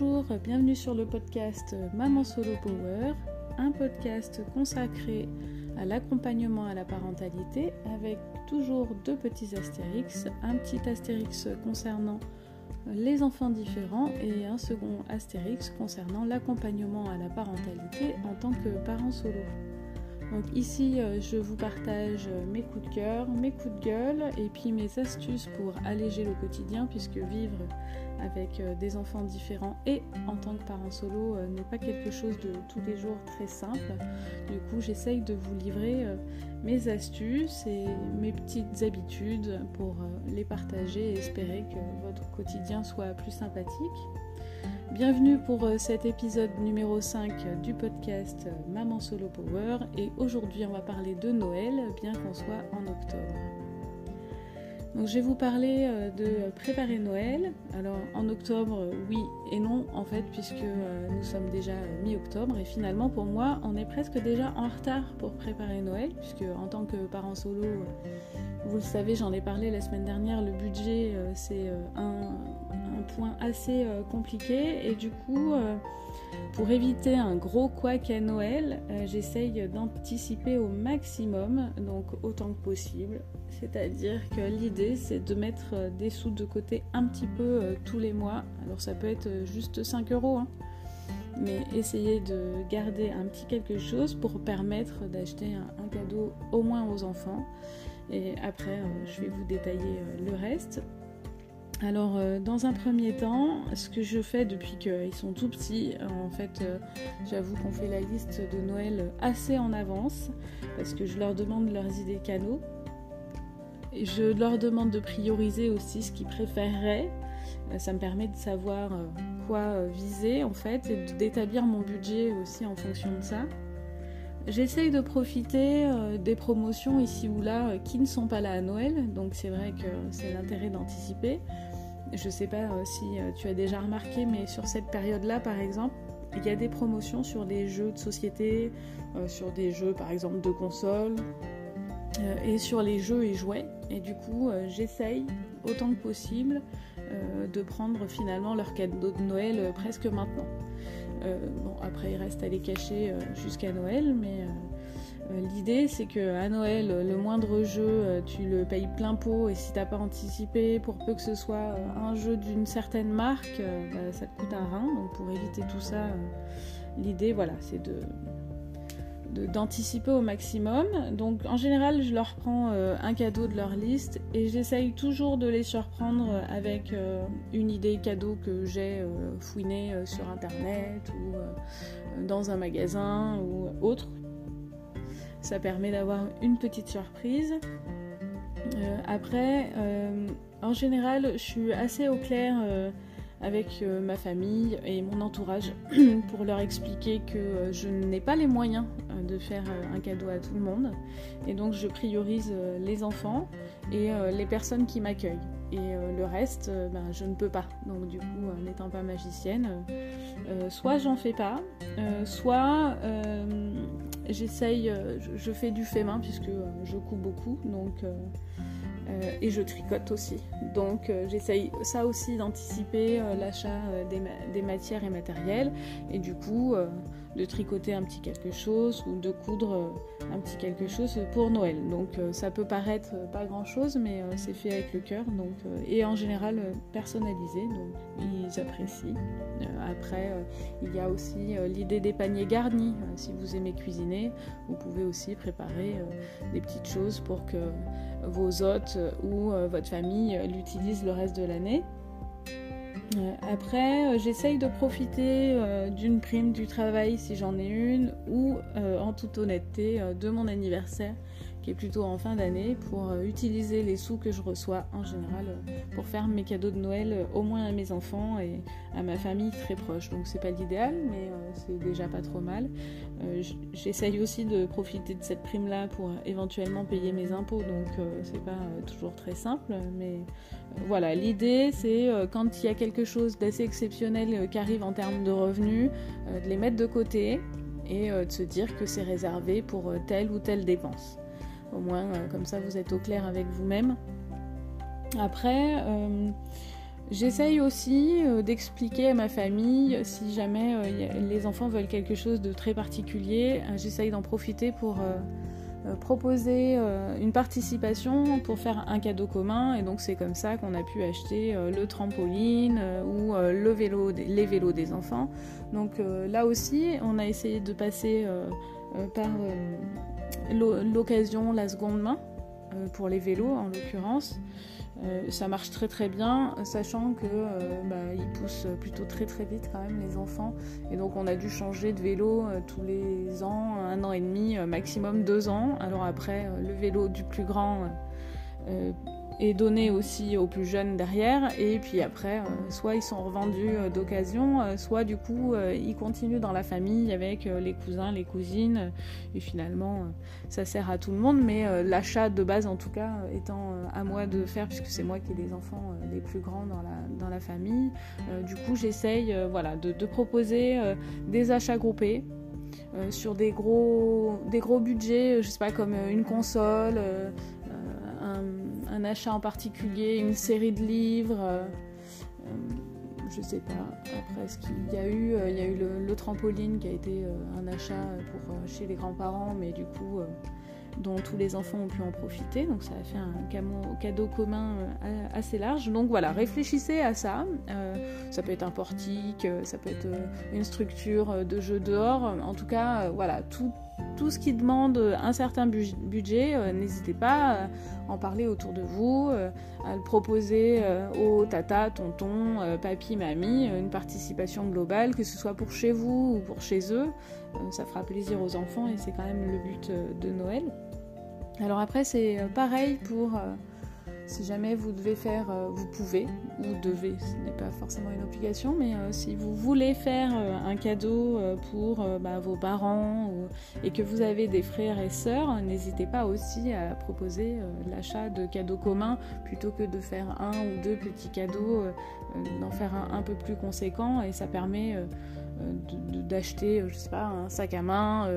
Bonjour, bienvenue sur le podcast Maman Solo Power, un podcast consacré à l'accompagnement à la parentalité avec toujours deux petits astérix, un petit astérix concernant les enfants différents et un second astérix concernant l'accompagnement à la parentalité en tant que parent solo. Donc ici, euh, je vous partage mes coups de cœur, mes coups de gueule et puis mes astuces pour alléger le quotidien puisque vivre avec euh, des enfants différents et en tant que parent solo euh, n'est pas quelque chose de tous les jours très simple. Du coup, j'essaye de vous livrer mes astuces et mes petites habitudes pour les partager et espérer que votre quotidien soit plus sympathique. Bienvenue pour euh, cet épisode numéro 5 du podcast euh, Maman Solo Power et aujourd'hui on va parler de Noël bien qu'on soit en octobre. Donc je vais vous parler euh, de préparer Noël. Alors en octobre oui et non en fait puisque nous sommes déjà mi-octobre et finalement pour moi on est presque déjà en retard pour préparer Noël puisque en tant que parent solo vous le savez j'en ai parlé la semaine dernière le budget c'est un point assez euh, compliqué et du coup euh, pour éviter un gros couac à Noël, euh, j'essaye d'anticiper au maximum, donc autant que possible. C'est-à-dire que l'idée c'est de mettre des sous de côté un petit peu tous les mois. Alors ça peut être juste 5 euros, hein. mais essayer de garder un petit quelque chose pour permettre d'acheter un, cadeau au moins aux enfants. Et après, je vais vous détailler le reste. Alors, euh, dans un premier temps, ce que je fais depuis qu'ils sont tout petits, euh, en fait, euh, j'avoue qu'on fait la liste de Noël assez en avance parce que je leur demande leurs idées canaux. Je leur demande de prioriser aussi ce qu'ils préféreraient. ça me permet de savoir quoi viser en fait et d'établir mon budget aussi en fonction de ça. J'essaye de profiter des promotions ici ou là qui ne sont pas là à Noël, donc c'est vrai que c'est l'intérêt d'anticiper. Je sais pas euh, si euh, tu as déjà remarqué, mais sur cette période-là, par exemple, il y a des promotions sur des jeux de société, euh, sur des jeux par exemple de console et sur les jeux et jouets. Et du coup, j'essaye autant que possible de prendre finalement leur cadeau de Noël presque maintenant. bon, après, il reste à les cacher jusqu'à Noël, mais euh, l'idée, c'est que à Noël, le moindre jeu, euh, tu le payes plein pot, et si t'as pas anticipé, pour peu que ce soit euh, un jeu d'une certaine marque, bah, ça te coûte un rein. Donc pour éviter tout ça, l'idée, voilà, c'est de d'anticiper au maximum. Donc en général, je leur prends un cadeau de leur liste et j'essaye toujours de les surprendre avec une idée cadeau que j'ai fouinée sur internet ou dans un magasin ou autre. Ça permet d'avoir une petite surprise. Euh, après, euh, en général, je suis assez au clair euh, avec ma famille et mon entourage pour leur expliquer que je n'ai pas les moyens de faire un cadeau à tout le monde. Et donc, je priorise les enfants et les personnes qui m'accueillent. Et le reste, ben, je ne peux pas. Donc, du coup, n'étant pas magicienne, soit j'en fais pas, soit j'essaye, euh, je, fais du fait main puisque euh, je couds beaucoup, donc euh, et je tricote aussi. Donc j'essaye ça aussi d'anticiper l'achat des, matières et matériels et du coup de tricoter un petit quelque chose ou de coudre un petit quelque chose pour Noël. Donc ça peut paraître pas grand chose mais c'est fait avec le cœur donc et en général personnalisé donc ils apprécient. après il y a aussi l'idée des paniers garnis. si vous aimez cuisiner, vous pouvez aussi préparer des petites choses pour que vos hôtes ou votre famille l'utilisent le reste de l'année. Euh, après, euh, j'essaye de profiter euh, d'une prime du travail si j'en ai une, ou en toute honnêteté de mon anniversaire plutôt en fin d'année pour utiliser les sous que je reçois en général pour faire mes cadeaux de Noël au moins à mes enfants et à ma famille très proche. Donc c'est pas l'idéal, mais c'est déjà pas trop mal. J'essaye aussi de profiter de cette prime là pour éventuellement payer mes impôts, donc c'est pas toujours très simple, mais voilà, l'idée c'est euh, quand il y a quelque chose d'assez exceptionnel euh, qui arrive en termes de revenus, euh, de les mettre de côté et de se dire que c'est réservé pour telle ou telle dépense. Au moins, comme ça, vous êtes au clair avec vous-même. Après, J'essaye aussi d'expliquer à ma famille si jamais les enfants veulent quelque chose de très particulier. J'essaye d'en profiter pour euh, proposer euh, une participation pour faire un cadeau commun et donc c'est comme ça qu'on a pu acheter euh, le trampoline ou le vélo, les vélos des enfants. Donc là aussi, on a essayé de passer par l'occasion, la seconde main, pour les vélos en l'occurrence. Euh, ça marche très très bien, sachant que euh, bah, ils poussent plutôt très très vite quand même les enfants. Et donc on a dû changer de vélo euh, tous les ans, un an et demi, maximum deux ans. Alors après, le vélo du plus grand est donné aussi aux plus jeunes derrière. Et puis après, euh, soit ils sont revendus euh, d'occasion, euh, soit du coup ils continuent dans la famille avec les cousins, les cousines. et finalement, ça sert à tout le monde. Mais l'achat de base, en tout cas, étant à moi de faire, puisque c'est moi qui ai les enfants les plus grands dans la, dans la famille, du coup j'essaye voilà, de, proposer des achats groupés. sur des gros, des gros budgets, je sais pas, comme une console, un achat en particulier, une série de livres. Euh, euh, je sais pas. Après, ce qu'il y a eu, euh, il y a eu le, trampoline qui a été un achat pour chez les grands-parents, mais du coup, dont tous les enfants ont pu en profiter. Donc ça a fait un cadeau commun assez large. Donc voilà, réfléchissez à ça. ça peut être un portique, ça peut être une structure de jeu dehors. En tout cas, voilà, tout, tout ce qui demande un certain budget, euh, n'hésitez pas à en parler autour de vous, euh, à le proposer euh, aux tata, tonton, papy, mamie, une participation globale, que ce soit pour chez vous ou pour chez eux. ça fera plaisir aux enfants et c'est quand même le but de Noël. Alors après, c'est pareil pour si jamais vous devez faire, euh, vous pouvez ou devez, ce n'est pas forcément une obligation, mais euh, si vous voulez faire euh, un cadeau pour bah, vos parents et que vous avez des frères et sœurs, n'hésitez pas aussi à proposer l'achat de cadeaux communs plutôt que de faire un ou deux petits cadeaux, d'en faire un un peu plus conséquent et ça permet d'acheter, je sais pas, un sac à main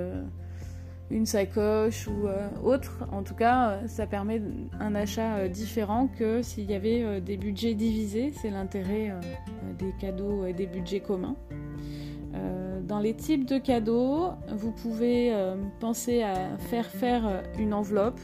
une sacoche ou euh, autre. En tout cas, euh, ça permet un achat euh, différent que s'il y avait des budgets divisés. C'est l'intérêt des cadeaux et des budgets communs. dans les types de cadeaux, vous pouvez penser à faire faire une enveloppe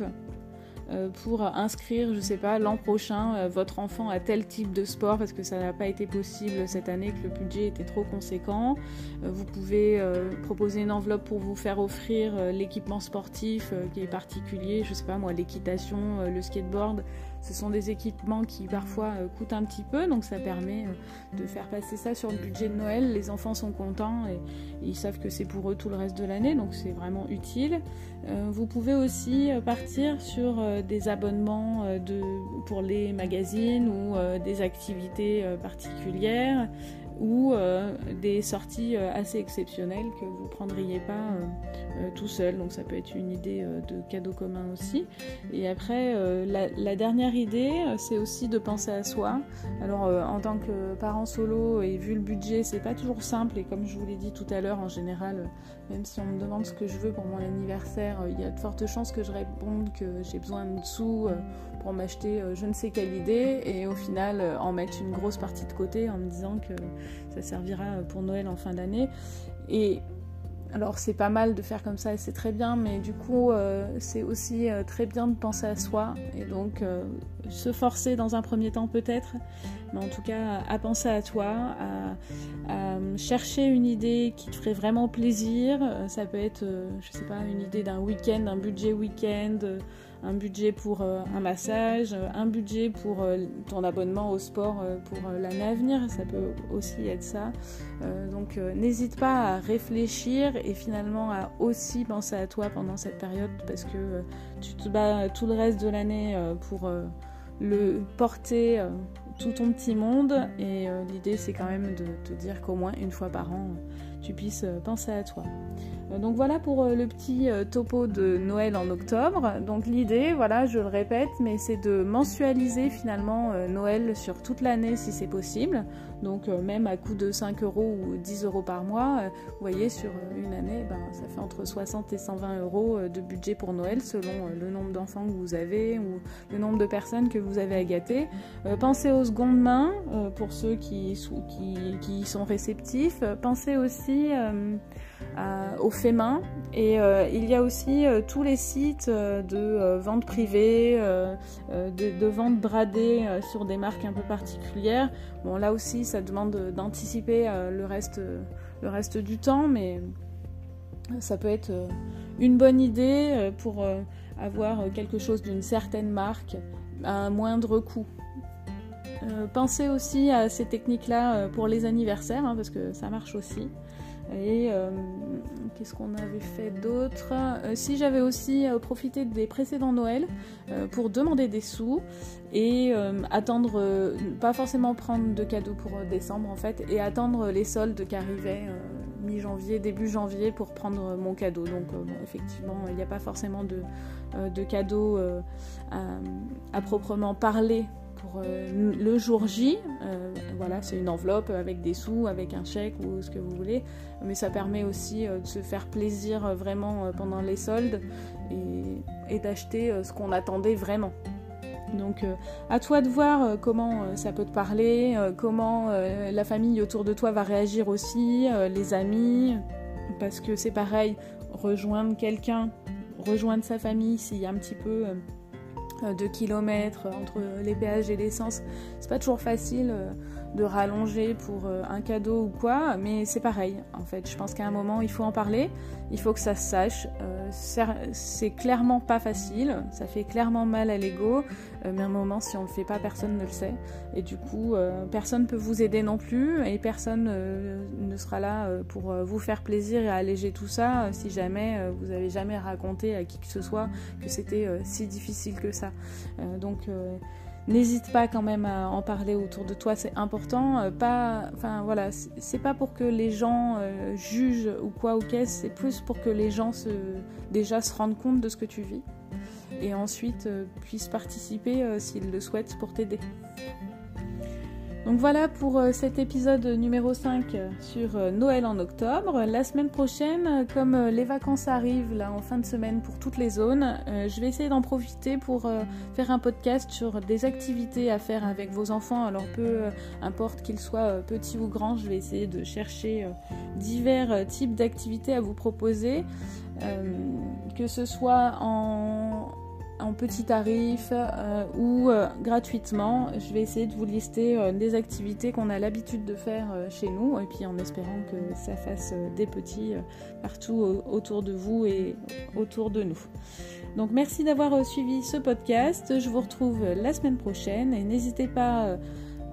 pour inscrire, je sais pas, l'an prochain euh, votre enfant à tel type de sport parce que ça n'a pas été possible cette année, que le budget était trop conséquent. Euh, vous pouvez proposer une enveloppe pour vous faire offrir l'équipement sportif qui est particulier, je sais pas moi, l'équitation, le skateboard. Ce sont des équipements qui parfois coûtent un petit peu, donc ça permet de faire passer ça sur le budget de Noël. Les enfants sont contents et, ils savent que c'est pour eux tout le reste de l'année, donc c'est vraiment utile. vous pouvez aussi partir sur des abonnements euh, pour les magazines ou euh, des activités euh, particulières ou des sorties assez exceptionnelles que vous ne prendriez pas tout seul. Donc ça peut être une idée de cadeau commun aussi. Et après, la, dernière idée, c'est aussi de penser à soi. Alors en tant que parent solo et vu le budget, c'est pas toujours simple. Et comme je vous l'ai dit tout à l'heure, en général, même si on me demande ce que je veux pour mon anniversaire, il y a de fortes chances que je réponde que j'ai besoin de sous pour m'acheter je ne sais quelle idée et au final en mettre une grosse partie de côté en me disant que ça servira pour Noël en fin d'année. Et alors c'est pas mal de faire comme ça et c'est très bien, mais du coup euh, c'est aussi euh, très bien de penser à soi et donc euh, se forcer dans un premier temps peut-être, mais en tout cas à penser à toi, à, chercher une idée qui te ferait vraiment plaisir. Ça peut être, je sais pas, une idée d'un week-end, un budget week-end un budget pour euh, un massage, un budget pour euh, ton abonnement au sport euh, pour l'année à venir, ça peut aussi être ça. donc n'hésite pas à réfléchir et finalement à aussi penser à toi pendant cette période parce que tu te bats tout le reste de l'année pour le porter tout ton petit monde et l'idée c'est quand même de te dire qu'au moins une fois par an tu puisses penser à toi. Donc voilà pour le petit topo de Noël en octobre. Donc l'idée, voilà, je le répète, mais c'est de mensualiser finalement Noël sur toute l'année si c'est possible. Donc même à coût de 5 euros ou 10 euros par mois, vous voyez sur une année, ben, ça fait entre 60 et 120 euros de budget pour Noël selon le nombre d'enfants que vous avez ou le nombre de personnes que vous avez à gâter. pensez aux secondes mains pour ceux qui, qui, qui sont réceptifs. Pensez aussi aux faits main. Et euh, il y a aussi euh, tous les sites euh, de vente privée, de, de, vente bradée sur des marques un peu particulières. Bon, là aussi, ça demande d'anticiper le, reste, le reste du temps, mais ça peut être une bonne idée pour avoir quelque chose d'une certaine marque à un moindre coût. pensez aussi à ces techniques-là pour les anniversaires, hein, parce que ça marche aussi. Et euh, qu'est-ce qu'on avait fait d'autre? Euh, Si j'avais aussi euh, profité des précédents Noël pour demander des sous et attendre, pas forcément prendre de cadeaux pour décembre en fait, et attendre les soldes qui arrivaient mi-janvier, début janvier pour prendre mon cadeau. Donc effectivement, il n'y a pas forcément de, de cadeaux à, proprement parler pour euh, le jour J. Euh, voilà, c'est une enveloppe avec des sous, avec un chèque ou ce que vous voulez. Mais ça permet aussi euh, de se faire plaisir vraiment pendant les soldes et, d'acheter ce qu'on attendait vraiment. Donc à toi de voir comment ça peut te parler, comment la famille autour de toi va réagir aussi, les amis, parce que c'est pareil, rejoindre quelqu'un, rejoindre sa famille s'il y a un petit peu de kilomètres entre les péages et l'essence. C'est pas toujours facile euh, de rallonger pour euh, un cadeau ou quoi, mais c'est pareil en fait. Je pense qu'à un moment il faut en parler, il faut que ça se sache. c'est clairement pas facile, ça fait clairement mal à l'ego, mais à un moment si on le fait pas, personne ne le sait. Et du coup, personne ne peut vous aider non plus et personne ne sera là pour vous faire plaisir et alléger tout ça si jamais vous avez jamais raconté à qui que ce soit que c'était si difficile que ça. Euh, donc euh, n'hésite pas quand même à en parler autour de toi, c'est important. Euh, pas, enfin voilà, c'est pas pour que les gens jugent ou quoi ou qu'est-ce, c'est plus pour que les gens se, déjà se rendent compte de ce que tu vis et ensuite puissent participer s'ils le souhaitent pour t'aider. Donc voilà pour euh, cet épisode numéro 5 euh, sur euh, Noël en octobre. La semaine prochaine, comme les vacances arrivent là en fin de semaine pour toutes les zones, je vais essayer d'en profiter pour faire un podcast sur des activités à faire avec vos enfants. Alors peu importe qu'ils soient petits ou grands, je vais essayer de chercher divers types d'activités à vous proposer. que ce soit en, en petit tarif euh, ou euh, gratuitement. Je vais essayer de vous lister euh, des activités qu'on a l'habitude de faire chez nous et puis en espérant que ça fasse des petits partout autour de vous et autour de nous. Donc merci d'avoir suivi ce podcast. Je vous retrouve la semaine prochaine et n'hésitez pas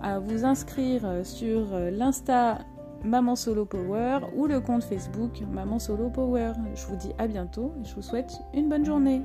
à vous inscrire sur l'Insta Maman Solo Power ou le compte Facebook Maman Solo Power. Je vous dis à bientôt et je vous souhaite une bonne journée.